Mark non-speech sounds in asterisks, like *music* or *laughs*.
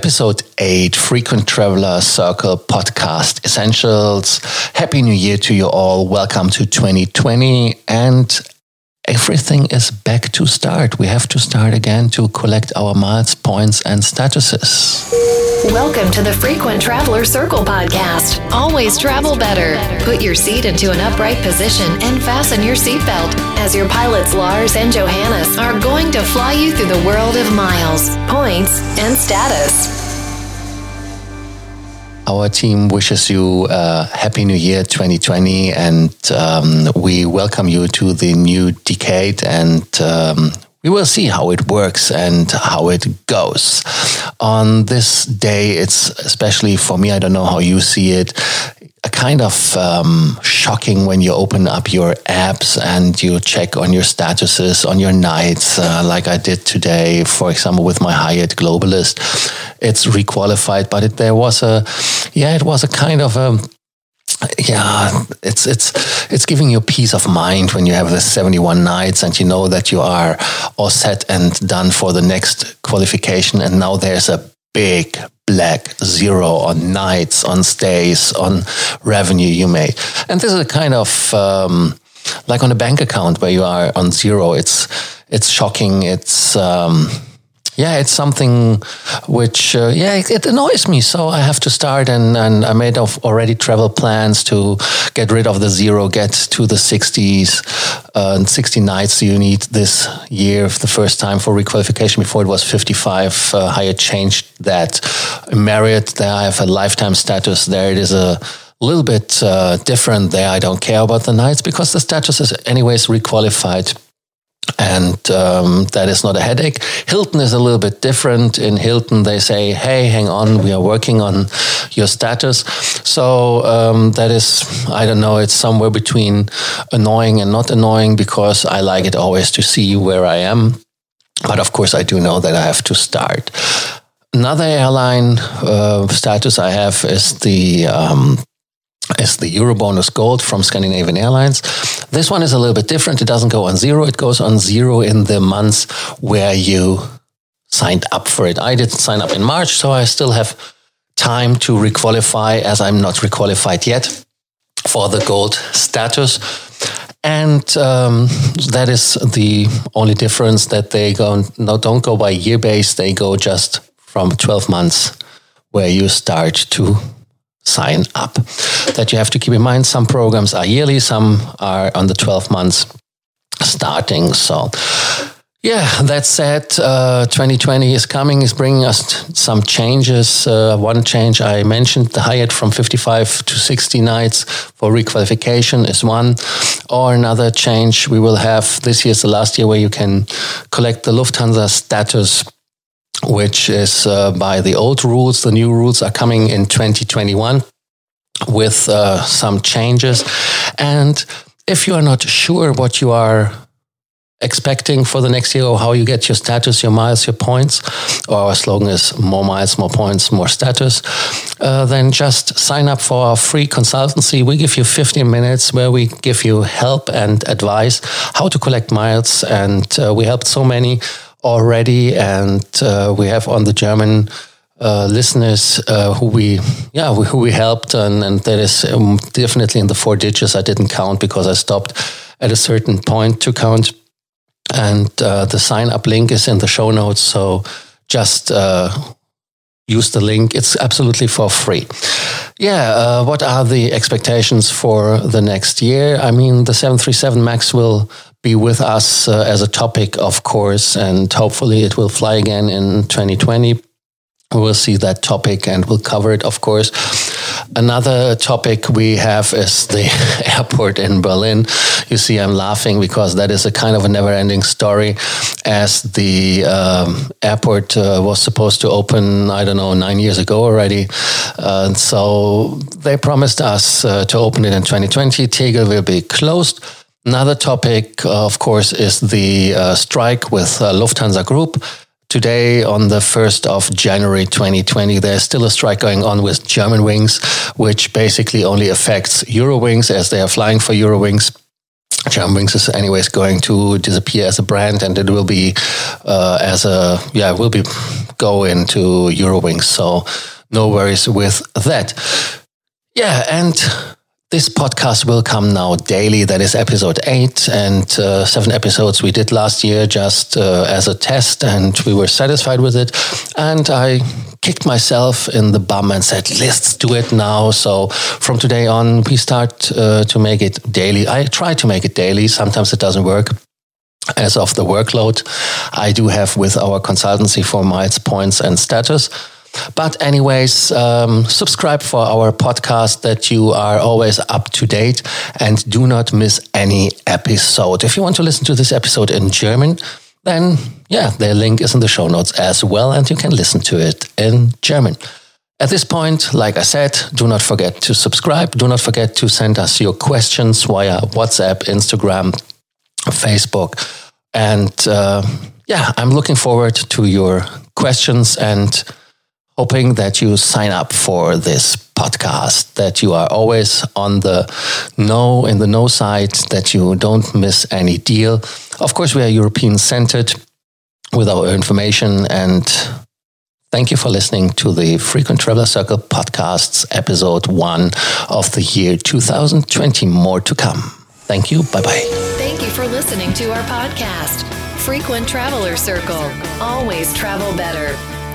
episode 8 Frequent Traveler Circle podcast essentials. Happy New Year to you all. Welcome to 2020 and everything is back to start. We have to start again to collect our miles, points, and statuses. Welcome to the Frequent Traveler Circle podcast. Always travel better. Put your seat into an upright position and fasten your seatbelt as your pilots Lars and Johannes are going to fly you through the world of miles, points, and status. Our team wishes you a happy new year 2020 and um, we welcome you to the new decade and um, we will see how it works and how it goes. On this day, it's especially for me, I don't know how you see it, kind of um, shocking when you open up your apps and you check on your statuses on your nights, uh, like I did today, for example, with my Hyatt Globalist. It's requalified, but it, there was a, yeah, it was a kind of a, yeah, it's it's it's giving you peace of mind when you have the 71 nights and you know that you are all set and done for the next qualification and now there's a big black zero on nights, on stays, on revenue you made. And this is a kind of um, like on a bank account where you are on zero. It's it's shocking. It's um, yeah, it's something which, uh, yeah, it, it, annoys me. So I have to start, and, and I made of already travel plans to get rid of the zero, get to the 60s, uh, and 60 nights you need this year, the first time for requalification. Before it was 55. Uh, Hyatt changed that. Marriott, there I have a lifetime status. There it is a little bit uh, different there. I don't care about the nights because the status is anyways requalified and um, that is not a headache. Hilton is a little bit different. In Hilton, they say, "Hey, hang on, we are working on your status." So um, that is, I don't know, it's somewhere between annoying and not annoying because I like it always to see where I am. But of course, I do know that I have to start. Another airline uh, status I have is the um, is the Eurobonus Gold from Scandinavian Airlines. This one is a little bit different. It doesn't go on zero. It goes on zero in the months where you signed up for it. I didn't sign up in March, so I still have time to requalify as I'm not requalified yet for the gold status. And um, that is the only difference that they go no, don't go by year base. They go just from 12 months where you start to sign up. That you have to keep in mind. Some programs are yearly, some are on the 12 months starting. So, yeah, that said, uh, 2020 is coming, is bringing us some changes. Uh, one change I mentioned, the Hyatt from 55 to 60 nights for requalification is one. Or another change we will have this year is the last year where you can collect the Lufthansa status which is uh, by the old rules. The new rules are coming in 2021 with uh, some changes. And if you are not sure what you are expecting for the next year or how you get your status, your miles, your points, or our slogan is more miles, more points, more status, uh, then just sign up for our free consultancy. We give you 15 minutes where we give you help and advice how to collect miles. And uh, we helped so many already, and uh, we have on the German uh, listeners uh, who we yeah who we helped, and, and that is um, definitely in the four digits. I didn't count because I stopped at a certain point to count, and uh, the sign up link is in the show notes. So just uh, use the link. It's absolutely for free. Yeah, uh, what are the expectations for the next year? I mean, the 737 MAX will be with us uh, as a topic, of course, and hopefully it will fly again in 2020. We'll see that topic and we'll cover it, of course. Another topic we have is the *laughs* airport in Berlin. You see, I'm laughing because that is a kind of a never ending story. As the um, airport uh, was supposed to open, I don't know, nine years ago already. Uh, so they promised us uh, to open it in 2020. Tegel will be closed. Another topic, of course, is the uh, strike with uh, Lufthansa Group. Today, on the 1st of January 2020, there's still a strike going on with Germanwings, which basically only affects Eurowings as they are flying for Eurowings. Germanwings is anyways going to disappear as a brand, and it will be uh, as a yeah, will be go into Eurowings. So no worries with that. Yeah, and this podcast will come now daily. That is episode eight and uh, seven episodes we did last year just uh, as a test, and we were satisfied with it. And I kicked myself in the bum and said, let's do it now. So from today on, we start uh, to make it daily. I try to make it daily. Sometimes it doesn't work as of the workload I do have with our consultancy for miles, points, and status. But, anyways, um, subscribe for our podcast that you are always up to date and do not miss any episode. If you want to listen to this episode in German, then yeah, the link is in the show notes as well, and you can listen to it in German. At this point, like I said, do not forget to subscribe. Do not forget to send us your questions via WhatsApp, Instagram, Facebook. And uh, yeah, I'm looking forward to your questions and hoping that you sign up for this podcast, that you are always on the know, in the know side, that you don't miss any deal. Of course, we are European centered with our information and Thank you for listening to the Frequent Traveler Circle podcasts, episode one of the year 2020. More to come. Thank you. Bye bye. Thank you for listening to our podcast, Frequent Traveler Circle. Always travel better